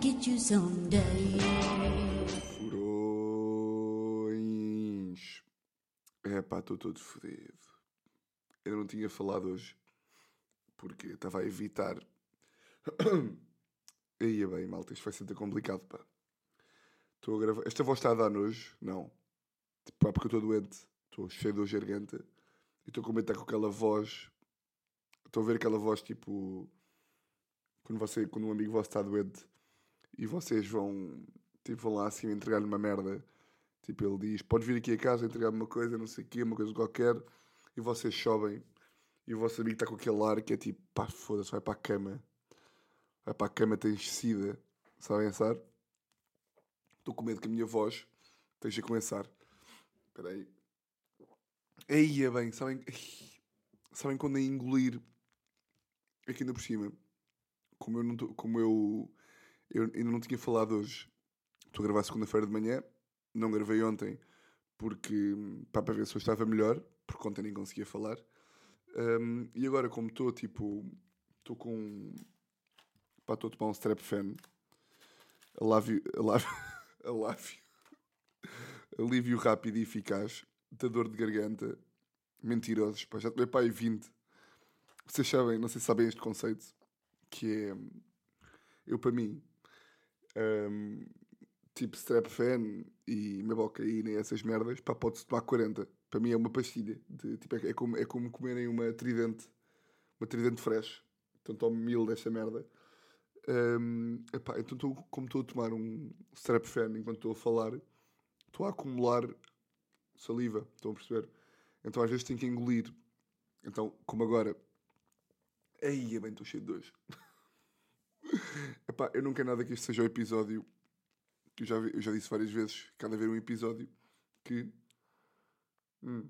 get you someday. Furões. É pá, estou todo fodido. Eu não tinha falado hoje porque estava a evitar. Aí é bem, malta, isto vai ser complicado, pá. Estou a gravar. Esta voz está a dar nojo? Não. Tipo, pá, porque eu estou doente. Estou cheio de dor garganta. E estou com medo de estar com aquela voz. Estou a ver aquela voz tipo. Quando, você, quando um amigo vosso está doente e vocês vão. Tipo, vão lá assim entregar-lhe uma merda. Tipo, ele diz: Podes vir aqui a casa entregar-me uma coisa, não sei o quê, uma coisa qualquer. E vocês sobem. E o vosso amigo está com aquele ar que é tipo: Pá, foda-se, vai para a cama. Vai para a cama, tens sida. Sabem assar? Estou com medo que a minha voz esteja a começar. Espera aí. Aí é bem, sabem, sabem quando é engolir aqui ainda por cima, como eu, não tô- como eu, eu ainda não tinha falado hoje, estou a gravar segunda-feira de manhã, não gravei ontem porque pá, para ver se eu estava melhor, porque ontem nem conseguia falar. Um, e agora, como estou tipo, estou com pá, estou a tomar um strep fan, alívio, alívio, alívio, alívio rápido e eficaz da dor de garganta. Mentirosos, pá, já tomei pá aí 20. Vocês sabem, não sei se sabem este conceito, que é eu para mim, hum, tipo strep fan e mebocaína e essas merdas, pá, pode-se tomar 40. Para mim é uma pastilha, de, tipo, é, é como, é como comerem uma tridente, uma tridente fresh. Então tomo mil desta merda. Hum, epá, então tô, como estou a tomar um strep fan enquanto estou a falar, estou a acumular saliva, estão a perceber? Então às vezes tenho que engolir. Então, como agora. Aí, é bem, estou cheio de dois. Epá, eu não quero nada que este seja o episódio. Que eu já, eu já disse várias vezes, cada vez um episódio, que. hum,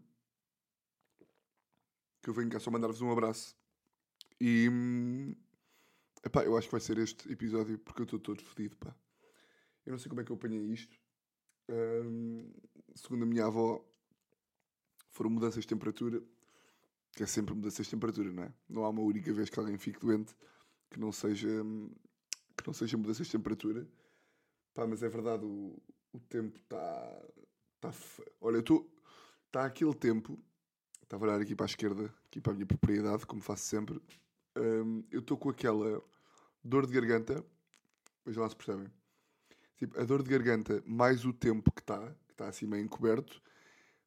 que eu venho cá só mandar-vos um abraço. E. hum, epá, eu acho que vai ser este episódio porque eu estou todo fodido, pá. Eu não sei como é que eu apanhei isto. Hum, segundo a minha avó, foram mudanças de temperatura, que é sempre mudanças de temperatura, não é? Não há uma única vez que alguém fique doente que não seja, que não seja mudanças de temperatura. Pá, mas é verdade, o, o tempo está. Tá, fe- Olha, eu estou. Está aquele tempo. Estava a olhar aqui para a esquerda, aqui para a minha propriedade, como faço sempre. Hum, eu estou com aquela dor de garganta. Vejam lá se percebem. Tipo, a dor de garganta mais o tempo que está, que está assim meio encoberto,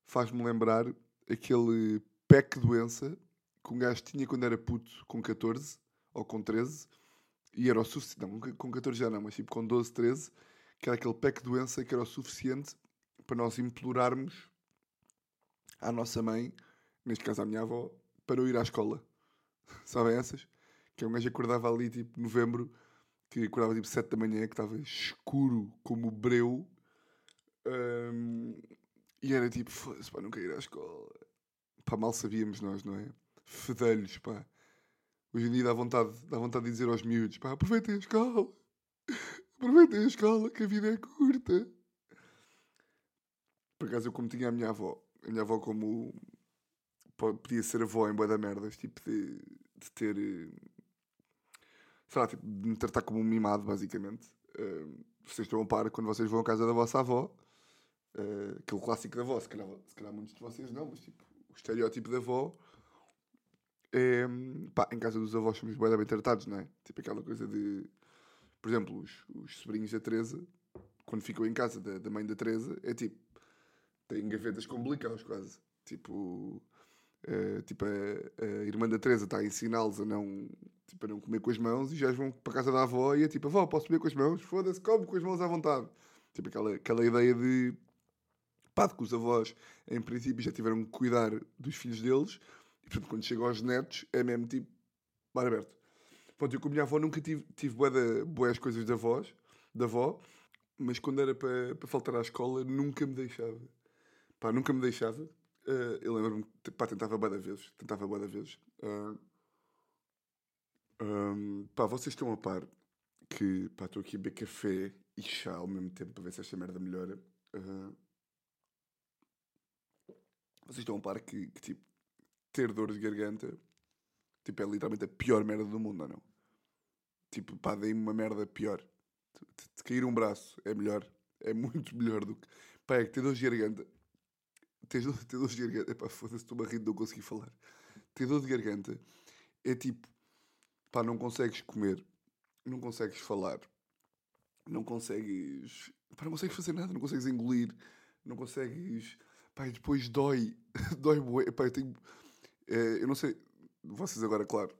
faz-me lembrar aquele PEC doença que um gajo tinha quando era puto com 14 ou com 13 e era o suficiente. Não, com- com 14 já não, mas tipo com 12, 13, que era aquele PEC doença que era o suficiente para nós implorarmos à nossa mãe, neste caso à minha avó, para eu ir à escola. Sabem essas? Que um gajo acordava ali tipo novembro, que acordava tipo 7 da manhã, que estava escuro como breu. hum, e era tipo, foda-se, pá, nunca ir à escola. Pá, mal sabíamos nós, não é? Fedelhos, pá. Hoje em dia dá vontade, dá vontade de dizer aos miúdos, pá, aproveitem a escola. Aproveitem a escola, que a vida é curta. Por acaso, eu como tinha a minha avó, a minha avó como po- podia ser avó em boa da merdas, tipo de, de ter, eh, sei lá, tipo, de me tratar como um mimado, basicamente. Eh, vocês estão a par quando vocês vão à casa da vossa avó, eh, aquele clássico da avó, se calhar, se calhar muitos de vocês não, mas tipo, o estereótipo da avó é, pá, em casa dos avós somos bem tratados, não é? Tipo aquela coisa de, por exemplo, os, os sobrinhos da Teresa, quando ficam em casa da, da mãe da Teresa, é tipo, têm gavetas com blicaus quase. Tipo, eh, tipo a, a irmã da Teresa está a ensiná-los a não, tipo, a não comer com as mãos e já vão para a casa da avó e é tipo, avó, posso comer com as mãos? Foda-se, come com as mãos à vontade. Tipo aquela, aquela ideia de, pá, de que os avós, em princípio, já tiveram que cuidar dos filhos deles e, portanto, quando chega aos netos, é mesmo tipo, mar aberto. Pronto, eu com a minha avó nunca tive, tive boas coisas da avós, da avó, mas quando era para, para faltar à escola, nunca me deixava. Pá, nunca me deixava. Eh, eu lembro-me, pá, tentava bué da vezes, tentava bué da vezes. Ah, ahm, pá, vocês estão a par que, pá, estou aqui a beber café e chá ao mesmo tempo para ver se esta merda melhora. Ah, vocês estão a par que, que, tipo, ter dor de garganta, tipo, é literalmente a pior merda do mundo, ou não? Tipo, pá, dei-me uma merda pior. de, cair um braço é melhor. É muito melhor do que. Pá, é que ter dor de garganta. Ter, dor- ter dor de garganta. Epá, foda-se, rir de não conseguir falar. Ter dor de garganta é tipo. Pá, não consegues comer. Não consegues falar. Não consegues. Pá, não consegues fazer nada. Não consegues engolir. Não consegues. Pá, e depois dói. dói bué. Pá, eu tenho. Eh, eu não sei. Vocês agora, claro.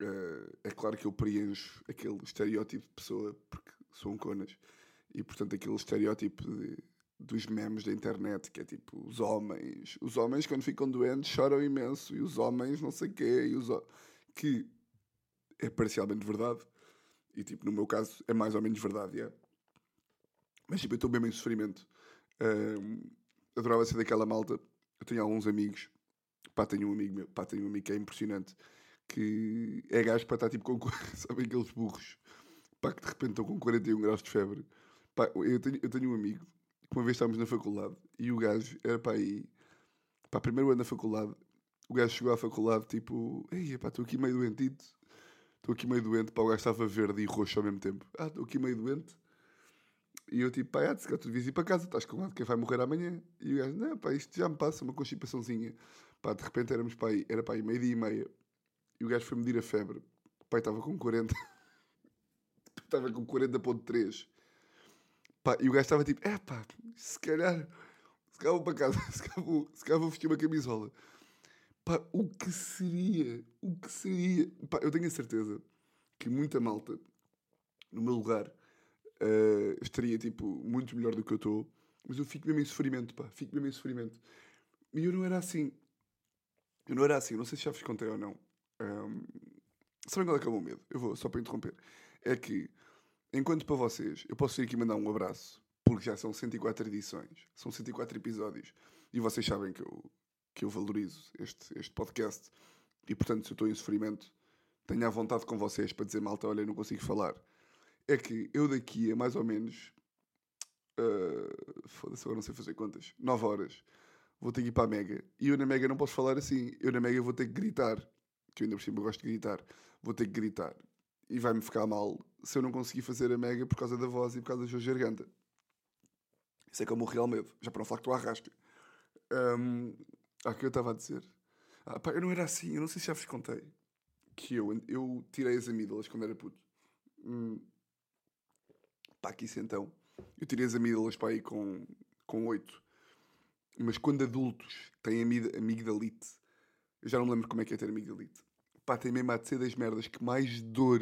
eh, é claro que eu preencho aquele estereótipo de pessoa porque sou um conas. E portanto aquele estereótipo de- dos memes da internet que é tipo os homens. Os homens quando ficam doentes choram imenso. E os homens não sei quê. E os que é parcialmente verdade. E tipo, no meu caso é mais ou menos verdade, é. Mas tipo, eu estou mesmo em sofrimento. Adorava ser daquela malta. Eu tenho alguns amigos. Pá, tenho um amigo meu. Pá, tenho um amigo que é impressionante. Que é gajo para estar tipo com. Sabem aqueles burros? Pá, que de repente estão com 41 graus de febre. Pá, eu tenho, eu tenho um amigo que uma vez estávamos na faculdade e o gajo era para aí. Pá, primeiro ano da faculdade. O gajo chegou à faculdade tipo. Ei, pá, estou aqui meio doentito. Estou aqui meio doente. Pá, o gajo estava verde e roxo ao mesmo tempo. Ah, estou aqui meio doente. E eu tipo, pá, é, se calhar tu devias ir para casa, estás com medo de quem vai morrer amanhã. E o gajo, não, pá, isto já me passa, uma constipaçãozinha. Pá, de repente éramos para aí, era para aí meio-dia e meia. E o gajo foi medir a febre. O pai estava com 40. estava com 40.3. Pá, e o gajo estava tipo, é pá, se calhar, se calhar vou para casa, se calhar vou, se calhar vou vestir uma camisola. Pá, o que seria, o que seria, pá, eu tenho a certeza que muita malta, no meu lugar, eh, estaria, tipo, muito melhor do que eu estou, mas eu fico mesmo em sofrimento, pá, fico mesmo em sofrimento. E eu não era assim, eu não era assim, não sei se já vos contei ou não. Ahm, sabem qual é que é o meu medo? Eu vou, só para interromper. É que, enquanto para vocês, eu posso ir aqui mandar um abraço, porque já são 104 edições, são 104 episódios, e vocês sabem que eu, que eu valorizo este, este podcast, e portanto, se eu estou em sofrimento, tenho à vontade com vocês para dizer, malta, olha, eu não consigo falar. É que eu daqui a mais ou menos, ah, foda-se, agora não sei fazer contas, 9 horas, vou ter que ir para a Mega, e eu na Mega não posso falar assim, eu na Mega vou ter que gritar, que eu ainda por cima gosto de gritar, vou ter que gritar. E vai-me ficar mal se eu não conseguir fazer a mega por causa da voz e por causa da sua garganta. Isso é que é o meu real medo. Já para não falar que estou à rasca. Um, ah, que eu estava a dizer? Ah, pá, eu não era assim, eu não sei se já vos contei. Que eu, eu tirei as amígdalas quando era puto. Hum, pá, que isso então. Eu tirei as amígdalas para aí com, com 8. Mas quando adultos têm amigdalite, eu já não me lembro como é que é ter amigdalite. Pá, tem mesmo a de ser das merdas que mais dor.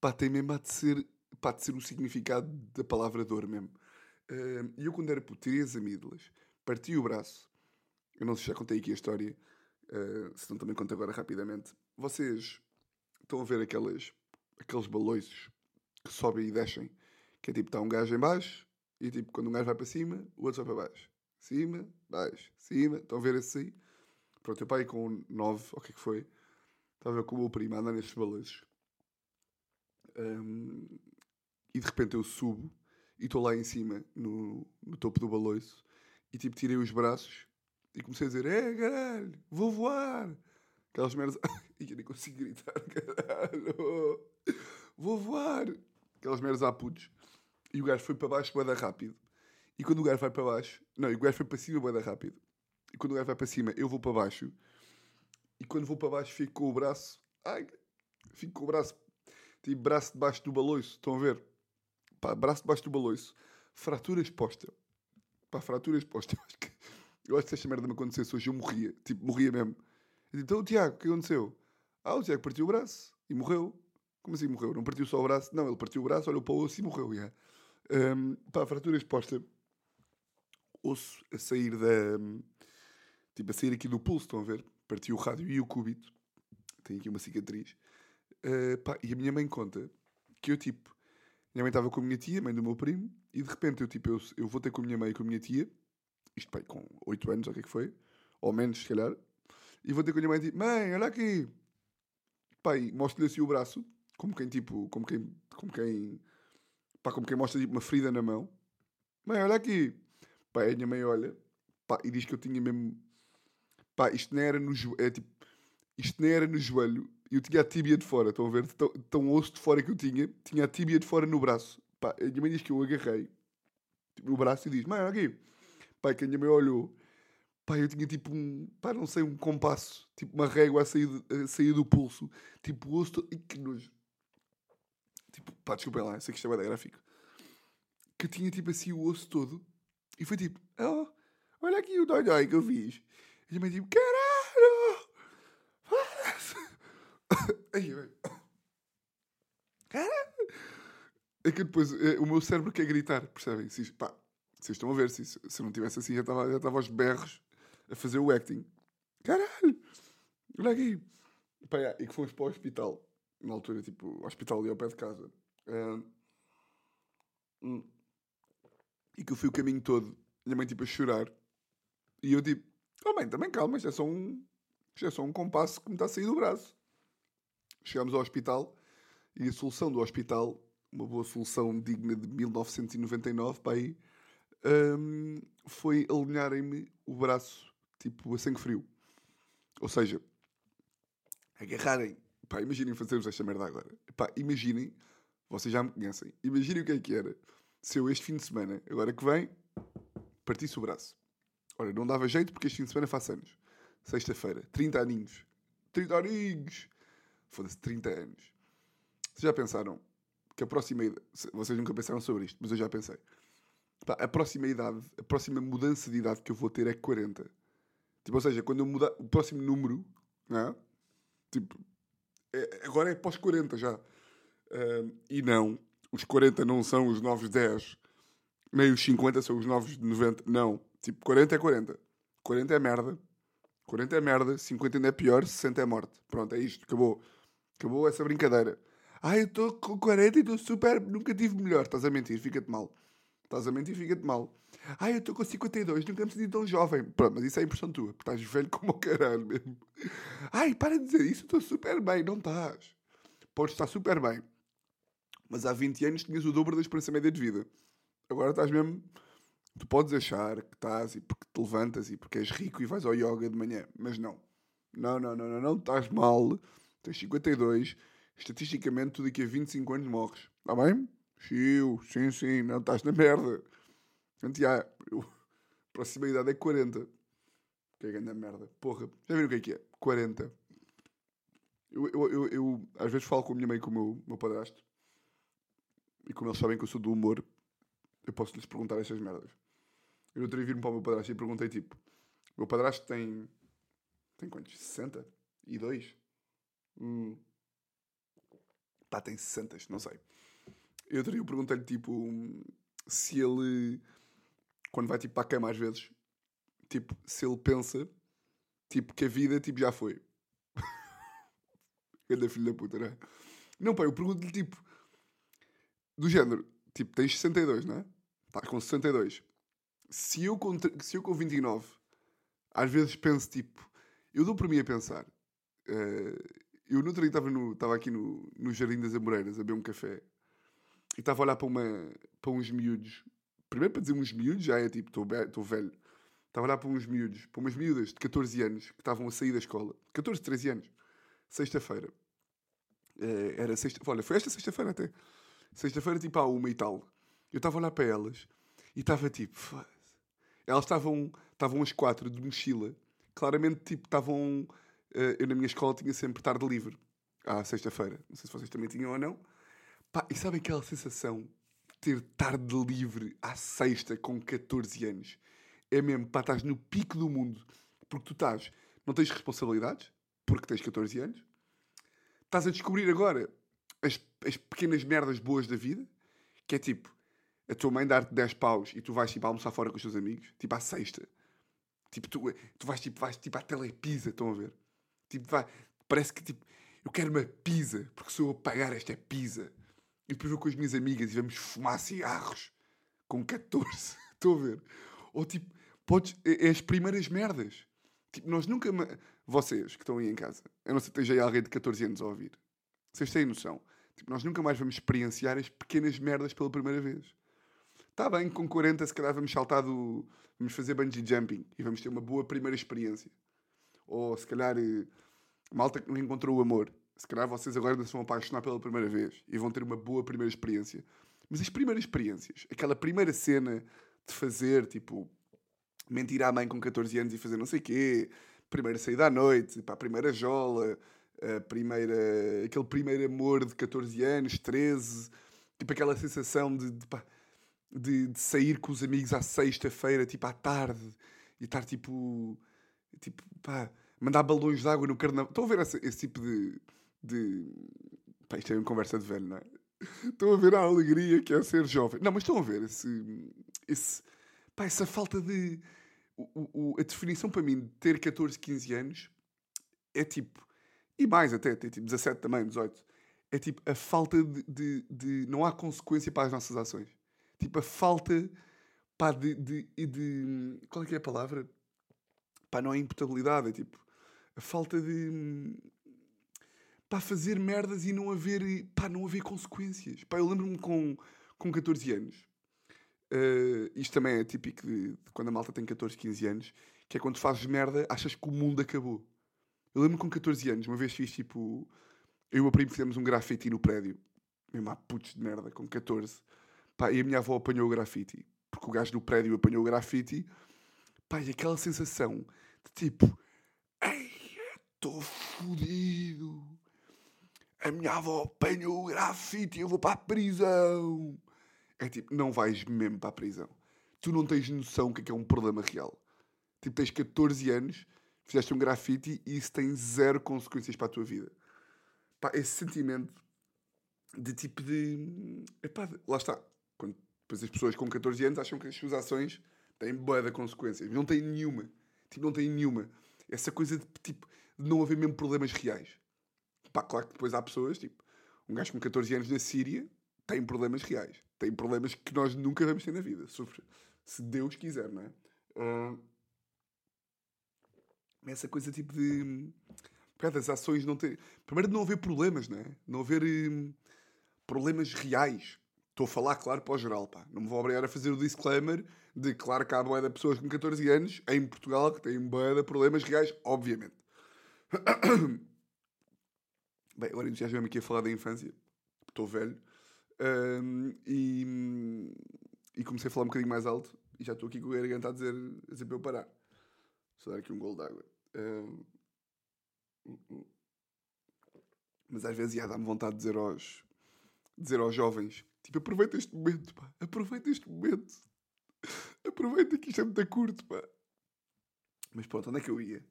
Pá, tem mesmo a de ser, pá, de ser o significado da palavra dor mesmo. Ah, E eu quando era puto, tirei as amígdalas, parti o braço. Eu não sei se já contei aqui a história, ah, se não também conto agora rapidamente. Vocês estão a ver aquelas, aqueles balões que sobem e descem, que é tipo, está um gajo em baixo, e tipo, quando um gajo vai para cima, o outro vai para baixo. Cima, baixo, cima. Estão a ver aí? Pronto, eu pai com 9, o que é que foi? Estava com o meu primo a andar nestes balanços. Ahm, e de repente eu subo e estou lá em cima, no, no topo do baloiço, e tipo tirei os braços e comecei a dizer: É caralho, vou voar! Aquelas merdas. e eu nem consigo gritar: Caralho, vou voar! Aquelas merdas a putos. E o gajo foi para baixo, boeda rápido. E quando o gajo vai para baixo, não, o gajo foi para cima, boeda rápido. E quando o gajo vai para cima, eu vou para baixo. E quando vou para baixo, fico com o braço. Ai, fico com o braço. Tipo, braço debaixo do baloiço. Estão a ver? Pá, braço debaixo do baloiço. Fratura exposta. Pá, fratura exposta. Eu acho que, eu acho que se esta merda me acontecesse hoje, eu morria. Tipo, morria mesmo. Eu digo, então, Tiago, o que aconteceu? Ah, o Tiago partiu o braço e morreu. Como assim morreu? Não partiu só o braço? Não, ele partiu o braço, olhou para o osso e morreu. Yeah. Um, pá, fratura exposta. Osso a sair da. Tipo, a sair aqui do pulso, estão a ver? Partiu o rádio e o cúbito. Tem aqui uma cicatriz. Uh, pá, e a minha mãe conta que eu, tipo, minha mãe estava com a minha tia, mãe do meu primo, e de repente eu, tipo, eu, eu vou ter com a minha mãe e com a minha tia, isto, pai, com 8 anos, ou o que é que foi, ou menos, se calhar, e vou ter com a minha mãe e tipo, mãe, olha aqui. Pai, mostro-lhe assim o braço, como quem, tipo, como quem, como quem, pá, como quem mostra, tipo, uma ferida na mão. Mãe, olha aqui. Pai, a minha mãe olha, pá, e diz que eu tinha mesmo, pá, isto não era no joelho, é tipo, isto nem era no joelho, eu tinha a tíbia de fora, estão a ver? Tão, tão osso de fora que eu tinha, tinha a tíbia de fora no braço. Pá, a minha mãe diz que eu agarrei tipo, no braço e diz: Mãe, aqui. Pá, que a minha mãe olhou. Pá, eu tinha tipo um, pá, não sei, um compasso, tipo uma régua a sair, a sair do pulso, tipo o osso todo. Que nojo. Tipo, pá, desculpem lá, sei que isto é bem gráfico. Que tinha tipo assim o osso todo e foi tipo: Oh, olha aqui o dói que eu fiz. E a mãe tipo: Caralho! Ai. Caralho! É que depois é, o meu cérebro quer gritar, percebem? Se, pá, vocês estão a ver, se, se não tivesse assim, já estava já estava aos berros a fazer o acting. Caralho! Olha aqui! Pá, é, e que fomos para o hospital, na altura, tipo, hospital ali ao pé de casa. Ah, hum. E que eu fui o caminho todo, minha mãe tipo a chorar. E eu tipo, oh mãe, também calma, isto é só um, é só um compasso que me está a sair do braço. Chegámos ao hospital e a solução do hospital, uma boa solução digna de 1999, para aí, hum, foi alinharem-me o braço, tipo, a sangue frio. Ou seja, agarrarem. Pá, imaginem fazermos esta merda agora. Pá, imaginem, vocês já me conhecem, imaginem o que é que era se este fim de semana, agora que vem, partisse o braço. Ora, não dava jeito porque este fim de semana faço anos. Sexta-feira, 30 aninhos. 30 aninhos! Foda-se, 30 anos. Vocês já pensaram que a próxima idade. Vocês nunca pensaram sobre isto, mas eu já pensei. Pá, a próxima idade, a próxima mudança de idade que eu vou ter é 40. Tipo, ou seja, quando eu mudar. O próximo número, não é? Tipo, é- agora é pós 40 já. Ahm, e não, os 40 não são os novos 10, nem os 50 são os novos 90. Não, tipo, 40 é 40. 40 é merda. 40 é merda, 50 ainda é pior, 60 é morte. Pronto, é isto, acabou. Acabou essa brincadeira. Ah, eu estou com 40 e estou super. Nunca tive melhor. Estás a mentir, fica-te mal. Estás a mentir, fica-te mal. Ah, eu estou com 52, nunca me senti tão jovem. Pronto, mas isso é impressão tua, porque estás velho como o caralho mesmo. Ai, para de dizer isso, estou super bem. Não estás. Podes estar super bem. Mas há 20 anos tinhas o dobro da esperança média de vida. Agora estás mesmo. Tu podes achar que estás e porque te levantas e porque és rico e vais ao yoga de manhã, mas não. Não, não, não, não, não. Estás mal. Tens 52. Estatisticamente, tu daqui a 25 anos morres. Está bem? Chiu, sim, sim. Não estás na merda. Portanto, já, eu, a próxima idade é 40. Que é grande merda. Porra, já viram o que é que é? 40. Eu, eu, eu, eu, às vezes falo com a minha mãe e com o meu, meu padrasto. E como eles sabem que eu sou do humor, eu posso lhes perguntar estas merdas. Eu outro dia vir-me para o meu padrasto e perguntei tipo: o meu padrasto tem. tem quantos? 60? E 2? Hum. Pá, tem 60, não sei. Eu outro dia perguntei-lhe tipo se ele, quando vai tipo para a cama às vezes, tipo, se ele pensa tipo que a vida tipo, já foi. Grande filho da puta, não é? Não, pá, eu pergunto-lhe tipo, do género, tipo, tens 62, não é? Estás com 62. Se eu com, se eu com 29, às vezes penso tipo, eu dou por mim a pensar. eh, eu no outro dia estava aqui no, no Jardim das Amoreiras a beber um café e estava a olhar para, uma, para uns miúdos. Primeiro para dizer uns miúdos, já é tipo, estou velho. Estava a olhar para uns miúdos, para umas miúdas de 14 anos que estavam a sair da escola. 14, 13 anos. Sexta-feira. Eh, era sexta. Olha, foi esta sexta-feira até. Sexta-feira, tipo, à uma e tal. Eu estava a olhar para elas e estava tipo. Elas estavam, estavam as quatro de mochila. Claramente, tipo, estavam. eh, eu na minha escola tinha sempre tarde livre. À sexta-feira. Não sei se vocês também tinham ou não. Pá, e sabem aquela sensação de ter tarde livre à sexta com 14 anos? É mesmo, pá, estás no pico do mundo. Porque tu estás, não tens responsabilidades, porque tens 14 anos. Estás a descobrir agora as, as pequenas merdas boas da vida, que é tipo, a tua mãe dar-te 10 paus e tu vais tipo almoçar fora com os teus amigos, tipo à sexta. Tipo, tu, tu vais tipo, vais, tipo à telepisa, estão a ver? Tipo, vai, parece que tipo, eu quero uma pizza, porque sou eu pagar esta pizza. E depois vou com as minhas amigas e vamos fumar cigarros com 14. Estão a ver? Ou tipo, podes, é, é as primeiras merdas. Tipo, nós nunca. Vocês que estão aí em casa, eu não sei se esteja aí alguém de 14 anos a ouvir. Vocês têm noção? Tipo, nós nunca mais vamos experienciar as pequenas merdas pela primeira vez. Está bem, com 40 se calhar vamos saltar do... Vamos fazer bungee jumping e vamos ter uma boa primeira experiência. Ou se calhar eh, malta que não encontrou o amor. Se calhar vocês agora ainda se vão apaixonar pela primeira vez e vão ter uma boa primeira experiência. Mas as primeiras experiências, aquela primeira cena de fazer, tipo, mentir à mãe com 14 anos e fazer não sei quê, primeira saída à noite, pá, a primeira jola, primeira, aquele primeiro amor de 14 anos, 13, tipo aquela sensação de, de, de, de sair com os amigos à sexta-feira, tipo à tarde, e estar tipo, tipo, pá, mandar balões de água no carnaval. Estão a ver esse, esse tipo de, de. Pá, isto é uma conversa de velho, não é? Estão a ver a alegria que é ser jovem. Não, mas estão a ver esse. esse pá, essa falta de. O, o, a definição para mim de ter 14, 15 anos é tipo. E mais até, tem tipo 17 também, 18. É tipo a falta de, de, de Não há consequência para as nossas ações. Tipo a falta. Pá, de, de, de. Qual é que é a palavra? Pá, não é imputabilidade, é tipo. A falta de para fazer merdas e não haver, pá, não haver consequências. Pá, eu lembro-me com, com 14 anos. Uh, isto também é típico de, de, quando a malta tem 14, 15 anos, que é quando fazes merda, achas que o mundo acabou. Eu lembro-me com 14 anos, uma vez fiz tipo. Eu e o meu primo fizemos um grafite no prédio. Mesmo há putos de merda, com 14. Pá, e a minha avó apanhou o grafite. Porque o gajo do prédio apanhou o grafite. Pá, e aquela sensação de tipo. Ei, estou fodido a minha avó apanhou o grafite e eu vou para a prisão. É tipo, não vais mesmo para a prisão. Tu não tens noção que é, que é um problema real. Tipo, tens 14 anos, fizeste um grafite e isso tem zero consequências para a tua vida. Pá, esse sentimento de tipo de. Epá, lá está. Quando, depois as pessoas com 14 anos acham que as suas ações têm boa consequências. Não têm nenhuma. Tipo, não têm nenhuma. Essa coisa de tipo de não haver mesmo problemas reais. Pá, claro que depois há pessoas, tipo, um gajo com 14 anos na Síria tem problemas reais. Tem problemas que nós nunca vamos ter na vida. Se Deus quiser, não é? Uh, essa coisa tipo de. Pá, das ações não ter. Primeiro de não haver problemas, não é? Não haver hum, problemas reais. Estou a falar, claro, para o geral, pá. Não me vou obrigar a fazer o disclaimer de claro que há boia de pessoas com 14 anos em Portugal que têm boia de problemas reais, obviamente. Bem, agora já me aqui a falar da infância, estou velho, um, e, e comecei a falar um bocadinho mais alto e já estou aqui com o garganta a dizer, a dizer para eu parar. Só dar aqui um gol de água. Um, mas às vezes já dá-me vontade de dizer aos, dizer aos jovens: tipo, aproveita este momento, pá, aproveita este momento, aproveita que isto é muito curto, pá. Mas pronto, onde é que eu ia?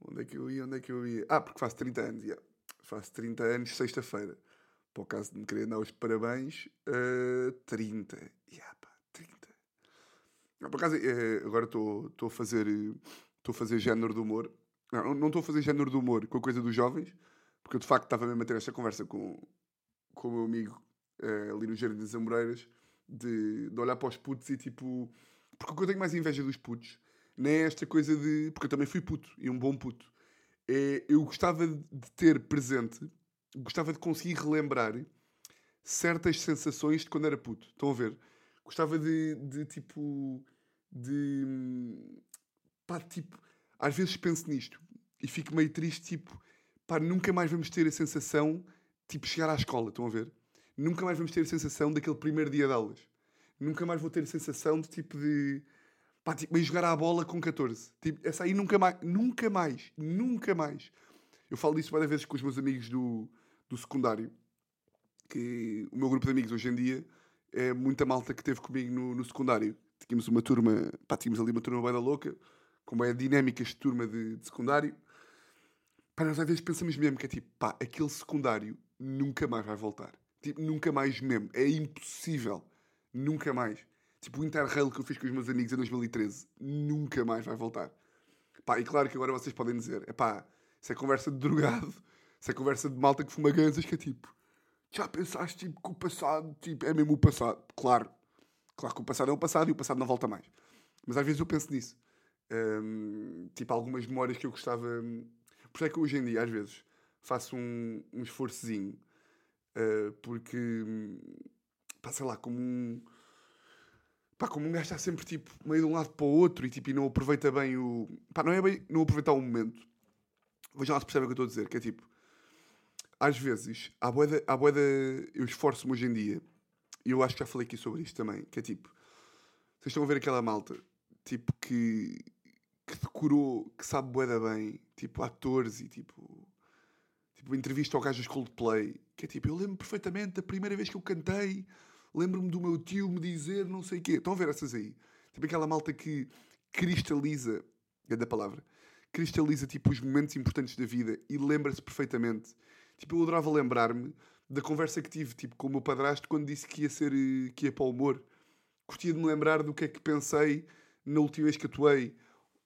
Onde é que eu ia? Onde é que eu ia? Ah, porque faço 30 anos, já faço 30 anos sexta-feira. Para o caso de me querer dar os parabéns, uh, 30. Yeah, pá, 30. Não, por acaso, uh, agora estou a fazer estou a fazer género de humor. Não, não estou a fazer género de humor com a coisa dos jovens, porque eu de facto estava mesmo a ter esta conversa com, com o meu amigo uh, ali no Jardim das Amoreiras, de, de olhar para os putos e tipo. Porque o que eu tenho mais inveja dos putos não é esta coisa de. Porque eu também fui puto e um bom puto é, eu gostava de ter presente, gostava de conseguir relembrar certas sensações de quando era puto. Estão a ver? Gostava de, de tipo. De. pá, tipo. Às vezes penso nisto e fico meio triste, tipo. pá, nunca mais vamos ter a sensação, tipo, chegar à escola. Estão a ver? Nunca mais vamos ter a sensação daquele primeiro dia de aulas. Nunca mais vou ter a sensação de tipo de Pá, tipo, ir jogar à bola com 14. Tipo, essa aí nunca mais, nunca mais, nunca mais. Eu falo disso várias vezes com os meus amigos do, do secundário. Que o meu grupo de amigos hoje em dia é muita malta que teve comigo no, no secundário. Tínhamos uma turma, pá, tínhamos ali uma turma bem louca, como é dinâmicas de turma de, de secundário. Pá, nós às vezes pensamos mesmo que é tipo, pá, aquele secundário nunca mais vai voltar. Tipo, nunca mais mesmo. É impossível. Nunca mais. Tipo, o Interrail que eu fiz com os meus amigos em 2013 nunca mais vai voltar. Pá, e claro que agora vocês podem dizer: é pá, isso é conversa de drogado, isso é conversa de malta que fuma ganzas, que é tipo, já pensaste tipo, que o passado tipo, é mesmo o passado? Claro, claro que o passado é o passado e o passado não volta mais. Mas às vezes eu penso nisso. Um, tipo, algumas memórias que eu gostava. Por isso é que hoje em dia, às vezes, faço um, um esforçozinho, uh, porque, pá, sei lá, como um Pá, como um gajo está sempre tipo meio de um lado para o outro e tipo e não aproveita bem o. Pá, não é bem não aproveitar o momento. Vejam lá se percebem o que eu estou a dizer, que é tipo. às vezes, há boeda, boeda, eu esforço-me hoje em dia, eu acho que já falei aqui sobre isto também, que é tipo, vocês estão a ver aquela malta, tipo, que, que decorou, que sabe boeda bem, tipo, atores e tipo, tipo, entrevista ao gajo dos Coldplay, que é tipo, eu lembro perfeitamente da primeira vez que eu cantei, lembro-me do meu tio me dizer não sei o quê. Estão a ver essas aí? Tipo aquela malta que cristaliza, é da palavra, cristaliza tipo os momentos importantes da vida e lembra-se perfeitamente. Tipo, eu adorava lembrar-me da conversa que tive tipo, com o meu padrasto quando disse que ia ser que ia para o humor. Curtia de me lembrar do que é que pensei na última vez que atuei,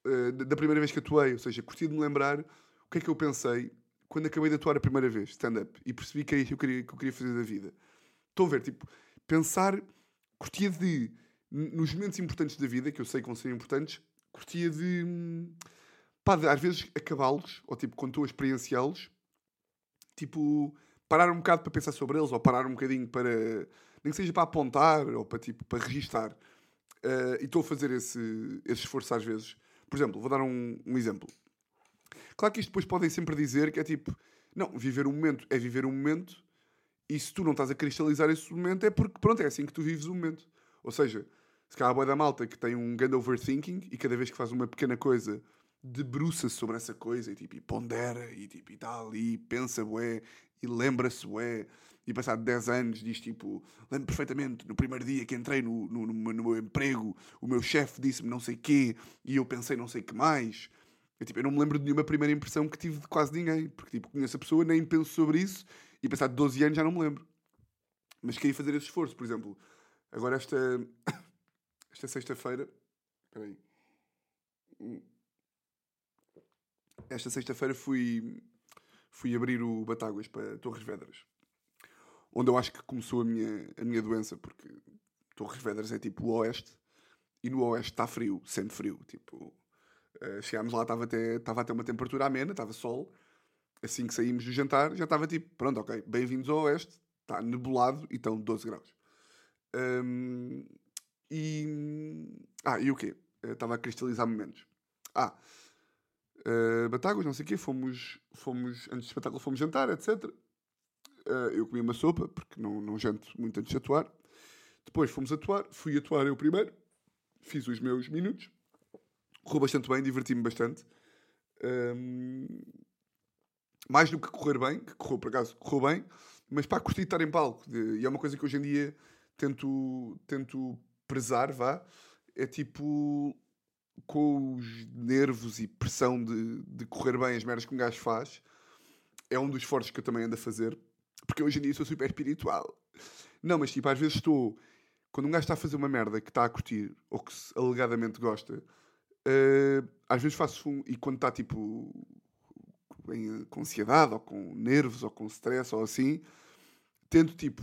uh, da primeira vez que atuei, ou seja, curtia de me lembrar o que é que eu pensei quando acabei de atuar a primeira vez, stand-up, e percebi que é isso que eu queria, que eu queria fazer da vida. Estão a ver, tipo, pensar, curtia de, nos momentos importantes da vida, que eu sei que vão ser importantes, curtia de, pá, de às vezes acabá-los, ou tipo, quando estou a experienciá-los, tipo, parar um bocado para pensar sobre eles, ou parar um bocadinho para, nem que seja para apontar, ou para, tipo, para registar. Uh, e estou a fazer esse, esse esforço às vezes. Por exemplo, vou dar um, um exemplo. Claro que isto depois podem sempre dizer que é tipo, não, viver um momento é viver um momento, e se tu não estás a cristalizar esse momento é porque, pronto, é assim que tu vives o momento. Ou seja, se calhar a boia da malta que tem um grande overthinking e cada vez que faz uma pequena coisa debruça-se sobre essa coisa e, tipo, e pondera e, tipo, e tal, e pensa bué, e lembra-se bué, e passado 10 anos diz tipo, lembro perfeitamente, no primeiro dia que entrei no, no, no, no meu emprego, o meu chefe disse-me não sei quê, e eu pensei não sei que mais. Eu, tipo, eu não me lembro de nenhuma primeira impressão que tive de quase ninguém, porque tipo, conheço a pessoa, nem penso sobre isso, e passado 12 anos já não me lembro. Mas queria fazer esse esforço, por exemplo. Agora esta, esta sexta-feira... Espera aí. Esta sexta-feira fui, fui abrir o Batáguas para Torres Vedras. Onde eu acho que começou a minha, a minha doença, porque Torres Vedras é tipo o oeste, e no oeste está frio, sempre frio. Tipo, uh, chegámos lá, estava até, estava até uma temperatura amena, estava sol, assim que saímos do jantar, já estava tipo, pronto, ok, bem-vindos ao Oeste, está nebulado e estão 12 graus. Um, e. Ah, e o quê? Estava a cristalizar momentos. Ah, uh, Batáguas, não sei o quê, fomos, fomos, antes do espetáculo fomos jantar, etc. Uh, eu comi uma sopa, porque não, não janto muito antes de atuar. Depois fomos atuar, fui atuar eu primeiro, fiz os meus minutos, correu bastante bem, diverti-me bastante. Um, mais do que correr bem, que correu por acaso, correu bem, mas para curtir estar em palco. E é uma coisa que hoje em dia tento, tento prezar, vá. É tipo com os nervos e pressão de, de correr bem as merdas que um gajo faz, é um dos esforços que eu também ando a fazer, porque hoje em dia sou super espiritual. Não, mas tipo, às vezes estou. Quando um gajo está a fazer uma merda que está a curtir, ou que alegadamente gosta, uh, às vezes faço um. E quando está tipo em, com ansiedade, ou com nervos, ou com stress, ou assim, tento, tipo,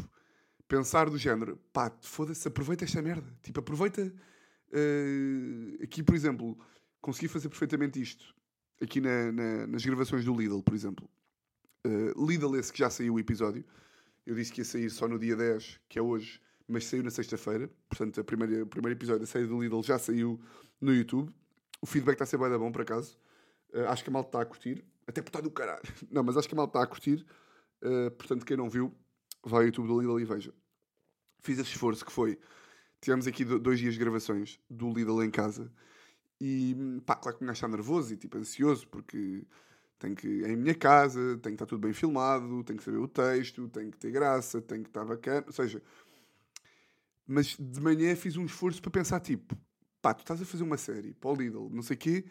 pensar do género, pá, foda-se, aproveita esta merda. Tipo, aproveita. Uh, aqui, por exemplo, consegui fazer perfeitamente isto. Aqui na, na, nas gravações do Lidl, por exemplo. Uh, Lidl, esse que já saiu o episódio. Eu disse que ia sair só no dia 10, que é hoje, mas saiu na sexta-feira. Portanto, a primeira, o primeiro episódio da série do Lidl já saiu no YouTube. O feedback está a ser bem bom, por acaso. Uh, acho que a malta está a curtir. Até por estar do caralho. Não, mas acho que a malta está a curtir. Uh, portanto, quem não viu, vai ao YouTube do Lidl e veja. Fiz esse esforço que foi. Tivemos aqui dois dias de gravações do Lidl em casa. E pá, claro que um gajo está nervoso e tipo ansioso porque tem que é em minha casa, tem que estar tudo bem filmado, tem que saber o texto, tem que ter graça, tem que estar bacana, ou seja, mas de manhã fiz um esforço para pensar tipo, pá, tu estás a fazer uma série para o Lidl, não sei o quê,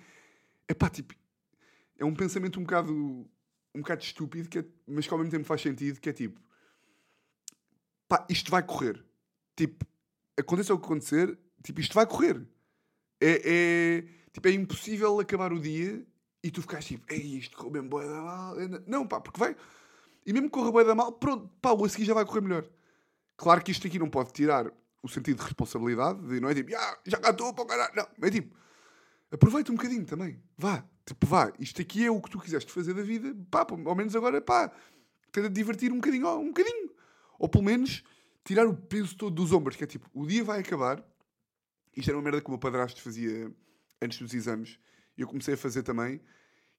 é pá, tipo, é um pensamento um bocado, um bocado estúpido, que é, mas que ao mesmo tempo faz sentido, que é tipo, pá, isto vai correr. Tipo, aconteça o que acontecer, tipo, isto vai correr. É, é, tipo, é impossível acabar o dia e tu ficas tipo, ei, isto correu bem boa da mal. Não, pá, porque vai. E mesmo que corra boa da mal, pronto, pá, o a seguir já vai correr melhor. Claro que isto aqui não pode tirar o sentido de responsabilidade, de, não é tipo, ah, já cá para o caralho. Não, é tipo, aproveita um bocadinho também. Vá, tipo, vá, isto aqui é o que tu quiseste fazer da vida, pá, ao menos agora, pá, tenta divertir um bocadinho, um bocadinho. Ou pelo menos tirar o peso todo dos ombros, que é tipo, o dia vai acabar. Isto era uma merda que o meu padrasto fazia antes dos exames. E eu comecei a fazer também,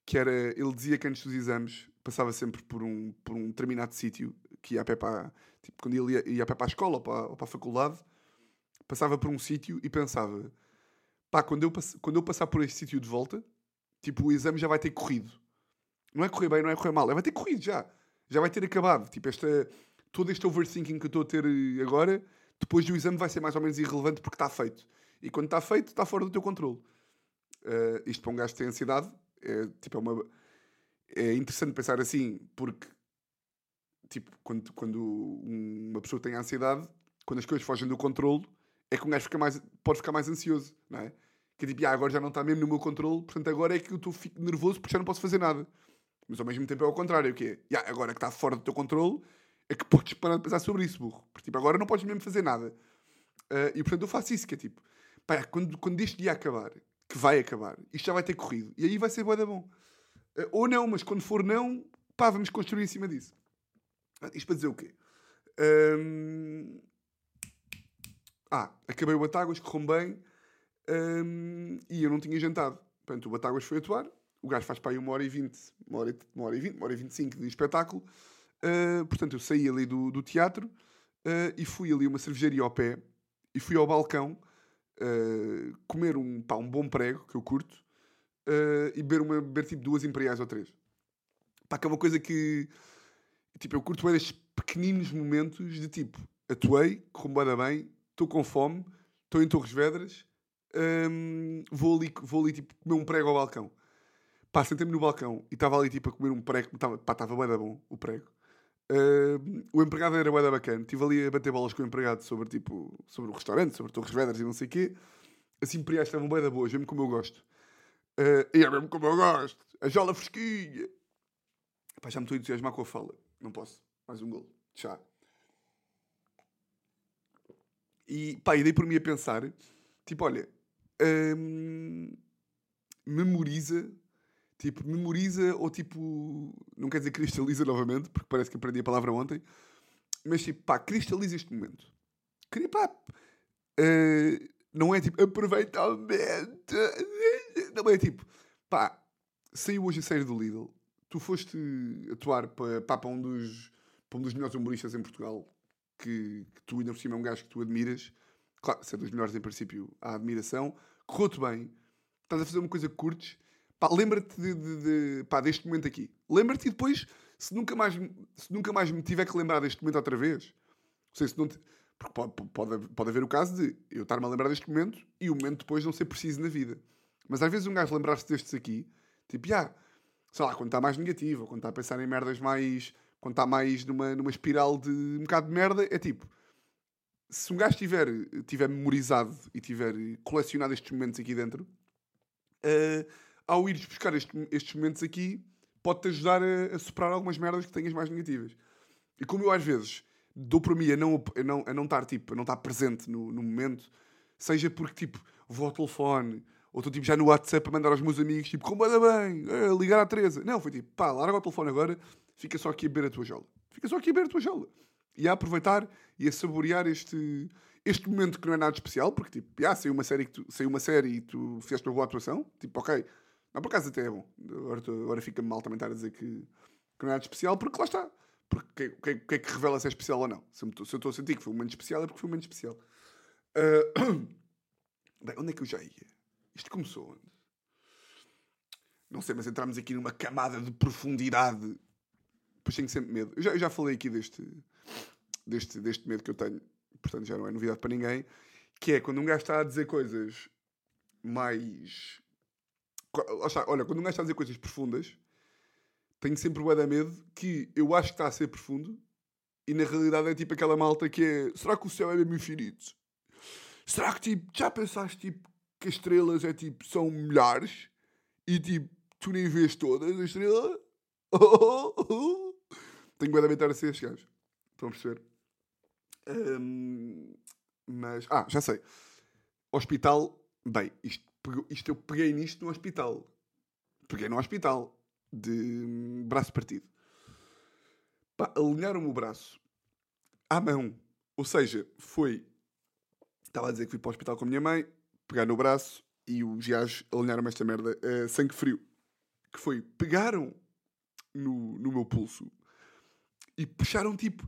que era, ele dizia que antes dos exames passava sempre por um, por um determinado sítio, que ia a pé para, tipo, quando ele ia, ia a pé para a escola ou para, ou para a faculdade, passava por um sítio e pensava, pá, quando eu, quando eu passar por este sítio de volta, tipo, o exame já vai ter corrido. Não é correr bem, não é correr mal, é vai ter corrido já. Já vai ter acabado. Tipo, esta, todo este overthinking que eu estou a ter eh, agora, depois do exame vai ser mais ou menos irrelevante porque está feito. E quando está feito, está fora do teu controle. Eh, isto para um gajo que tem ansiedade, é, tipo, é, uma, é interessante pensar assim, porque tipo, quando, quando um- uma pessoa tem ansiedade, quando as coisas fogem do controle, é que um gajo fica mais, pode ficar mais ansioso, não é? Que é tipo, ah, agora já não está mesmo no meu controle, portanto agora é que eu fico nervoso porque já não posso fazer nada. Mas ao mesmo tempo é ao contrário, o que é? agora que está fora do teu controle, é que podes parar de pensar sobre isso, burro. Porque tipo, agora não podes mesmo fazer nada. Ah, e portanto eu faço isso, que é tipo, pá, quando, quando este dia acabar, que vai acabar, isto já vai ter corrido, e aí vai ser bué da bom. Ah, ou não, mas quando for não, pá, vamos construir em cima disso. Ah, Isto para dizer o quê? Ahm, Ah, acabei o Batáguas, correu bem ahm, e eu não tinha jantado. Portanto, o Batáguas foi atuar, o gajo faz para aí uma hora e vinte, uma hora e, uma hora e vinte, uma hora e vinte e cinco de espetáculo. Ah, portanto, eu saí ali do, do teatro ah, e fui ali uma cervejaria ao pé e fui ao balcão ah, comer um, pá, um bom prego, que eu curto, e beber, uma, beber tipo duas imperiais ou três. Pá, que é uma coisa que tipo, eu curto bem estes pequeninos momentos de tipo, atuei, correu bué da bem, estou com fome, estou em Torres Vedras, vou ali, vou ali tipo, comer um prego ao balcão. Pá, sentei-me no balcão e estava ali tipo a comer um prego, estava, pá, estava bué da bom o prego. Hum, o empregado era bué bacana, estive ali a bater bolas com o empregado sobre, tipo, sobre o restaurante, sobre Torres Vedras e não sei o quê. As imperiais estavam bué da boas, mesmo como eu gosto. Uh, e é mesmo como eu gosto. A jola fresquinha. Pá, já me estou a entusiasmar com a fala. Não posso. Mais um de Chá. E pá, e dei por mim a pensar, tipo, olha, hum, memoriza, tipo, memoriza ou tipo, não quer dizer cristaliza novamente, porque parece que aprendi a palavra ontem, mas tipo, pá, cristaliza este momento. Queria, pá, eh, não é tipo, aproveita o momento, não é tipo, pá, saiu hoje a série do Lidl, tu foste atuar para, pá, para, um, dos, um dos melhores humoristas em Portugal, que, que tu ainda por cima é um gajo que tu admiras, claro, se é dos melhores em princípio, há admiração, correu-te bem, estás a fazer uma coisa que curtes, lembra-te de, de- de- pá, deste momento aqui. Lembra-te e depois, se nunca, mais, se nunca mais me tiver que lembrar deste momento outra vez, não sei se não te- porque pode, pode, pode haver o caso de eu estar-me a lembrar deste momento e o momento depois não ser preciso na vida. Mas às vezes um gajo lembrar-se destes aqui, tipo, já, sei lá, quando está mais negativo, ou quando está a pensar em merdas mais. quando está mais numa, numa espiral de um bocado de merda, é tipo. Se um gajo tiver, tiver memorizado e tiver colecionado estes momentos aqui dentro, eh, ao ires buscar este- estes momentos aqui, pode-te ajudar a, a superar algumas merdas que tenhas mais negativas. E como eu às vezes dou para mim a não, a não, a não estar tipo, a não estar presente no, no momento, seja porque tipo, vou ao telefone, ou estou tipo já no WhatsApp a mandar aos meus amigos, tipo, como anda bem, eh, ligar à Teresa. Não, foi tipo, pá, larga o telefone agora, fica só aqui a beber a tua jola. Fica só aqui a beber a tua jola. E a aproveitar e a saborear este, este momento que não é nada especial, porque tipo, já, saiu uma série, que tu, saiu uma série e tu fizeste uma boa atuação, tipo, ok, não, por acaso até é bom. Agora, agora fica-me mal também estar a dizer que, que não é nada especial, porque lá está. Porque o que, que é que revela se é especial ou não? Se eu estou a sentir que foi um momento especial, é porque foi um momento especial. Ah, bem, onde é que eu já ia? Isto começou onde? Não sei, mas entramos aqui numa camada de profundidade. Pois tenho sempre medo. Eu já, eu já falei aqui deste, deste, deste medo que eu tenho, portanto já não é novidade para ninguém, que é quando um gajo está a dizer coisas mais. Olha, quando um gajo está a dizer coisas profundas, tenho sempre o da medo que eu acho que está a ser profundo e na realidade é tipo aquela malta que é. Será que o céu é mesmo infinito? Será que tipo, já pensaste tipo, que as estrelas é tipo, são milhares e tipo, tu nem vês todas as estrelas? Tenho que estar a ser estes gajos. Estão a perceber? Hum, mas. Ah, já sei. Hospital. Bem, isto, isto eu peguei nisto no hospital. Peguei no hospital. De hum, braço partido. Pá, alinharam-me o braço à mão. Ou seja, foi. Estava a dizer que fui para o hospital com a minha mãe, pegar no braço e os gajos alinharam-me esta merda a sangue frio. que foi, pegaram no, no meu pulso e puxaram tipo,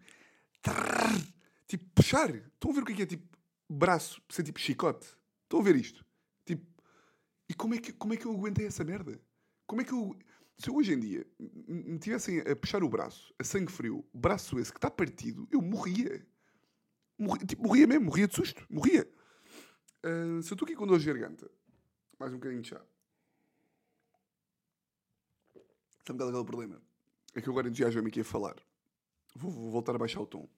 trrr, tipo, puxar. Estão a ver o que é que é tipo braço, ser tipo chicote? Estão a ver isto? E como é que, como é que eu aguentei essa merda? Como é que eu. Se eu hoje em dia me tivessem a puxar o braço, a sangue frio, braço esse que está partido, eu morria. Morria, tipo, morria mesmo, morria de susto, morria. Uh, se eu estou aqui com dor de garganta, mais um bocadinho de chá. Está um bocado aquele problema. É que eu agora entusiasmo-me aqui a falar. Vou, vou, voltar a baixar o tom.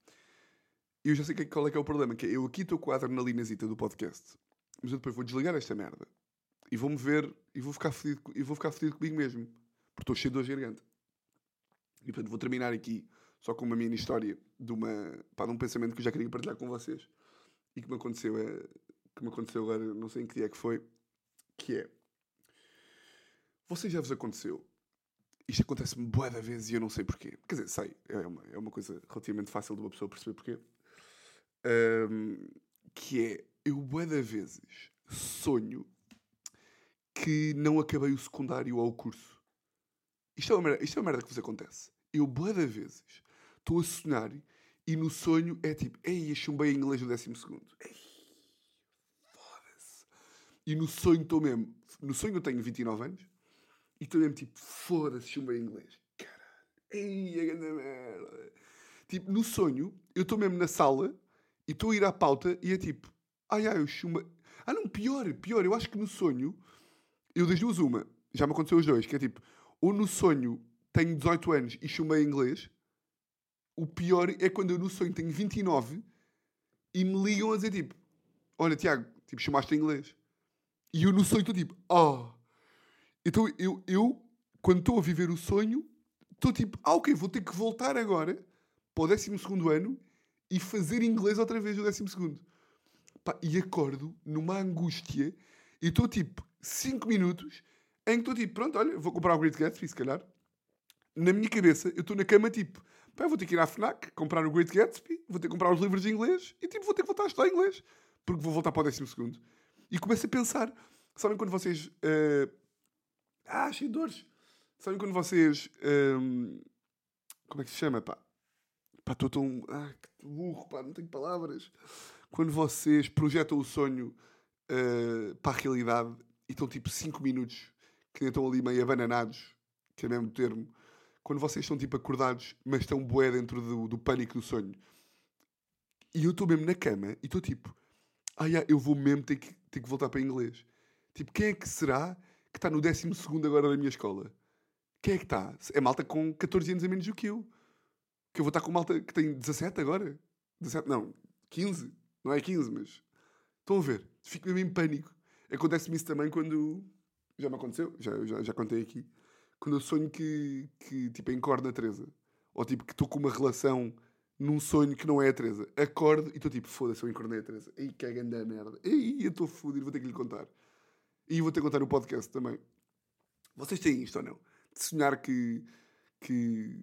E eu já sei que, qual é que é o problema, que é eu aqui estou com a adrenalinazita do podcast, mas eu depois vou desligar esta merda e vou-me ver e vou ficar fedido, e vou ficar fedido comigo mesmo. Porque estou cheio de dor garganta. E portanto vou terminar aqui só com uma mini história de, uma, pá, de um pensamento que eu já queria partilhar com vocês e que me aconteceu, é, que me aconteceu agora, não sei em que dia é que foi, que é. Vocês já vos aconteceu? Isto acontece-me boa da vez e eu não sei porquê. Quer dizer, sei, é uma, é uma coisa relativamente fácil de uma pessoa perceber porquê. Um, que é, eu boa da vezes sonho que não acabei o secundário ou o curso. Isto é uma merda, isto é uma merda que vos acontece. Eu, boa de vezes, estou a sonhar e no sonho é tipo, ei, chumbei em inglês no décimo segundo. Ei, foda-se. E no sonho estou mesmo, no sonho eu tenho 29 anos e estou mesmo tipo, foda-se, chumbei em inglês. Caralho, ei, a grande merda. Tipo, no sonho, eu estou mesmo na sala e estou a ir à pauta e é tipo, ai, ai, eu chumbei. Ah, não, pior, pior, eu acho que no sonho eu das duas, uma. Já me aconteceu os dois, que é tipo, ou no sonho tenho 18 anos e chumei inglês. O pior é quando eu no sonho tenho 29 e me ligam a dizer tipo, olha Tiago, tipo, chamaste inglês. E eu no sonho estou tipo, ah. Oh. Então eu, eu quando estou a viver o sonho, estou tipo, ah ok, vou ter que voltar agora para o 12 ano e fazer inglês outra vez no 12 segundo. e acordo numa angústia e estou tipo, 5 minutos em que estou tipo, pronto, olha, vou comprar o Great Gatsby, se calhar. Na minha cabeça, eu estou na cama tipo, pá, vou ter que ir à FNAC, comprar o Great Gatsby, vou ter que comprar os livros de inglês e tipo, vou ter que voltar a estudar inglês, porque vou voltar para o décimo segundo. E começo a pensar, sabem quando vocês... Uh... Ah, cheio de dores. Sabem quando vocês... Uh... Como é que se chama, pá? Pá, estou tão... Ah, que burro, pá, não tenho palavras. Quando vocês projetam o sonho uh, para a realidade e estão tipo 5 minutos que estão ali meio abananados, que é mesmo termo, quando vocês estão tipo acordados, mas estão bué dentro do, do pânico do sonho. E eu estou mesmo na cama e estou tipo, ah, eu vou mesmo ter que, ter que voltar para inglês. Tipo, quem é que será que está no 12 agora da minha escola? Quem é que está? É malta com 14 anos a menos do que eu. Que eu vou estar com malta que tem 17 agora? 17, não, 15. Não é 15, mas. Estão a ver? Fico mesmo em pânico. Acontece-me isso também quando. Já me aconteceu, já, já, já contei aqui. Quando eu sonho que, que tipo, encordo a Teresa. Ou tipo, que estou com uma relação num sonho que não é a Teresa. Acordo e estou tipo, foda-se, eu encornei a Teresa. Ei, que grande merda. Ei, eu estou fodido, vou ter que lhe contar. E vou ter que contar no podcast também. Vocês têm isto ou não? De sonhar que. que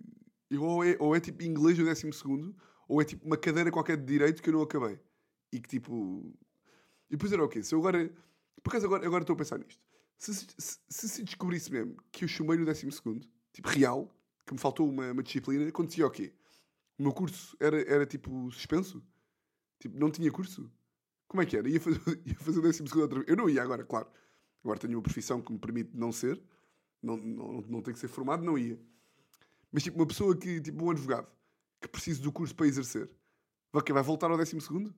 ou, é, ou é tipo inglês no décimo segundo, ou é tipo uma cadeira qualquer de direito que eu não acabei. E que tipo. E depois era o quê? Se eu agora por acaso agora, agora estou a pensar nisto. Se se, se se, descobrisse mesmo que eu chumei no décimo segundo, tipo real, que me faltou uma, uma disciplina, acontecia o quê? O meu curso era, era tipo suspenso? Tipo, não tinha curso? Como é que era? Ia fazer, ia fazer o décimo segundo outra vez. Eu não ia agora, claro. Agora tenho uma profissão que me permite não ser, não, não, não tenho que ser formado, não ia. Mas tipo, uma pessoa que, tipo, um advogado, que precisa do curso para exercer, vai, vai voltar ao décimo segundo?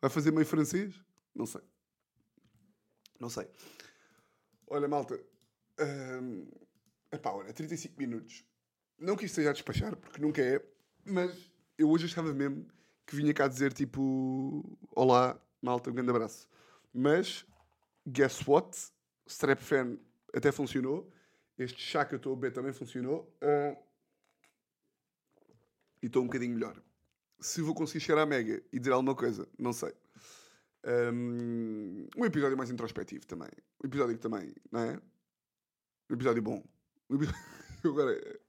Vai fazer meio francês? Não sei. Não sei. Olha, malta. Hum, epá, olha, 35 minutos. Não que isto a despachar, porque nunca é, mas eu hoje achava mesmo que vinha cá dizer tipo: Olá, malta, um grande abraço. Mas, guess what? Strap fan até funcionou. Este chá que eu estou a beber também funcionou. Uh, e estou um bocadinho melhor. Se vou conseguir chegar à Mega e dizer alguma coisa, não sei. Um, um episódio mais introspectivo também. Um episódio que também, não é? Um episódio bom. Um episódio, agora,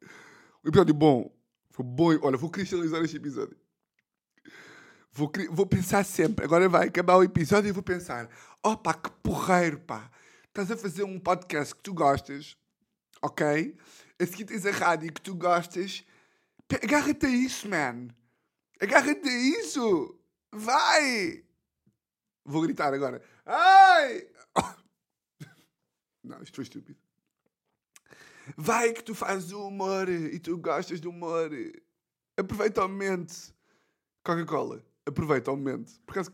um episódio bom. Foi bom. Olha, vou cristalizar este episódio. Vou, vou pensar sempre. Agora vai acabar o episódio e vou pensar: oh pá, que porreiro, pá. Estás a fazer um podcast que tu gostas. Ok? A seguir tens a rádio que tu gostas. Agarra-te a isso, man. Agarra-te a isso. Vai! Vou gritar agora. Ai! Não, isto foi estúpido. Vai que tu fazes o humor e tu gostas do humor. Aproveita o momento. Coca-Cola, aproveita o momento. Por acaso,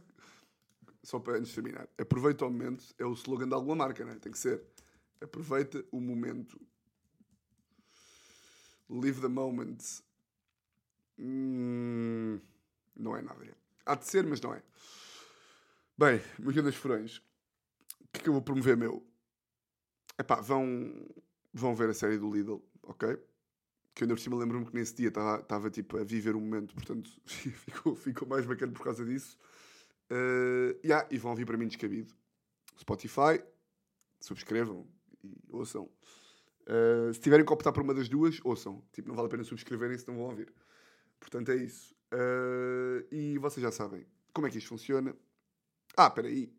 só para antes terminar, aproveita o momento é o slogan de alguma marca, né? Tem que ser. Aproveita o momento. Live the moment. Hum, não é nada. é. Há de ser, mas não é. Bem, meus grandes furões, o que é que eu vou promover, meu? Epá, vão, vão ver a série do Lidl, ok? Que eu ainda por cima lembro-me que nesse dia estava tipo a viver o momento, portanto ficou, ficou mais bacana por causa disso. Uh, yeah, e vão ouvir para mim descabido. Spotify, subscrevam e ouçam. Uh, se tiverem que optar por uma das duas, ouçam. Tipo, não vale a pena subscreverem se não vão ouvir. Portanto, é isso. Uh, e vocês já sabem como é que isto funciona. Ah, espera aí.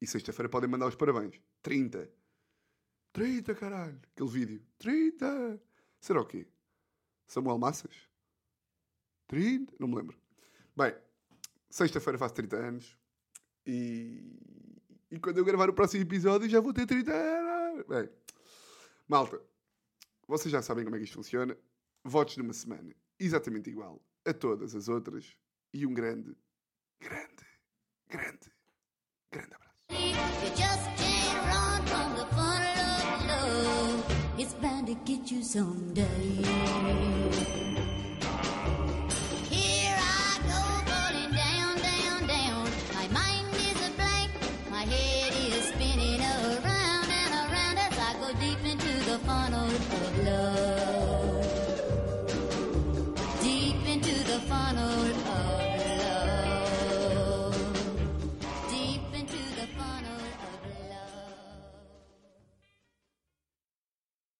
E sexta-feira podem mandar os parabéns. 30. 30, caralho. Aquele vídeo. 30. Será o quê? Samuel Massas? 30? Não me lembro. Bem, sexta-feira faço 30 anos. E... e quando eu gravar o próximo episódio já vou ter 30 anos. Bem, malta, vocês já sabem como é que isto funciona. Votos numa semana exatamente igual a todas as outras. E um grande, grande, grande, grande abraço.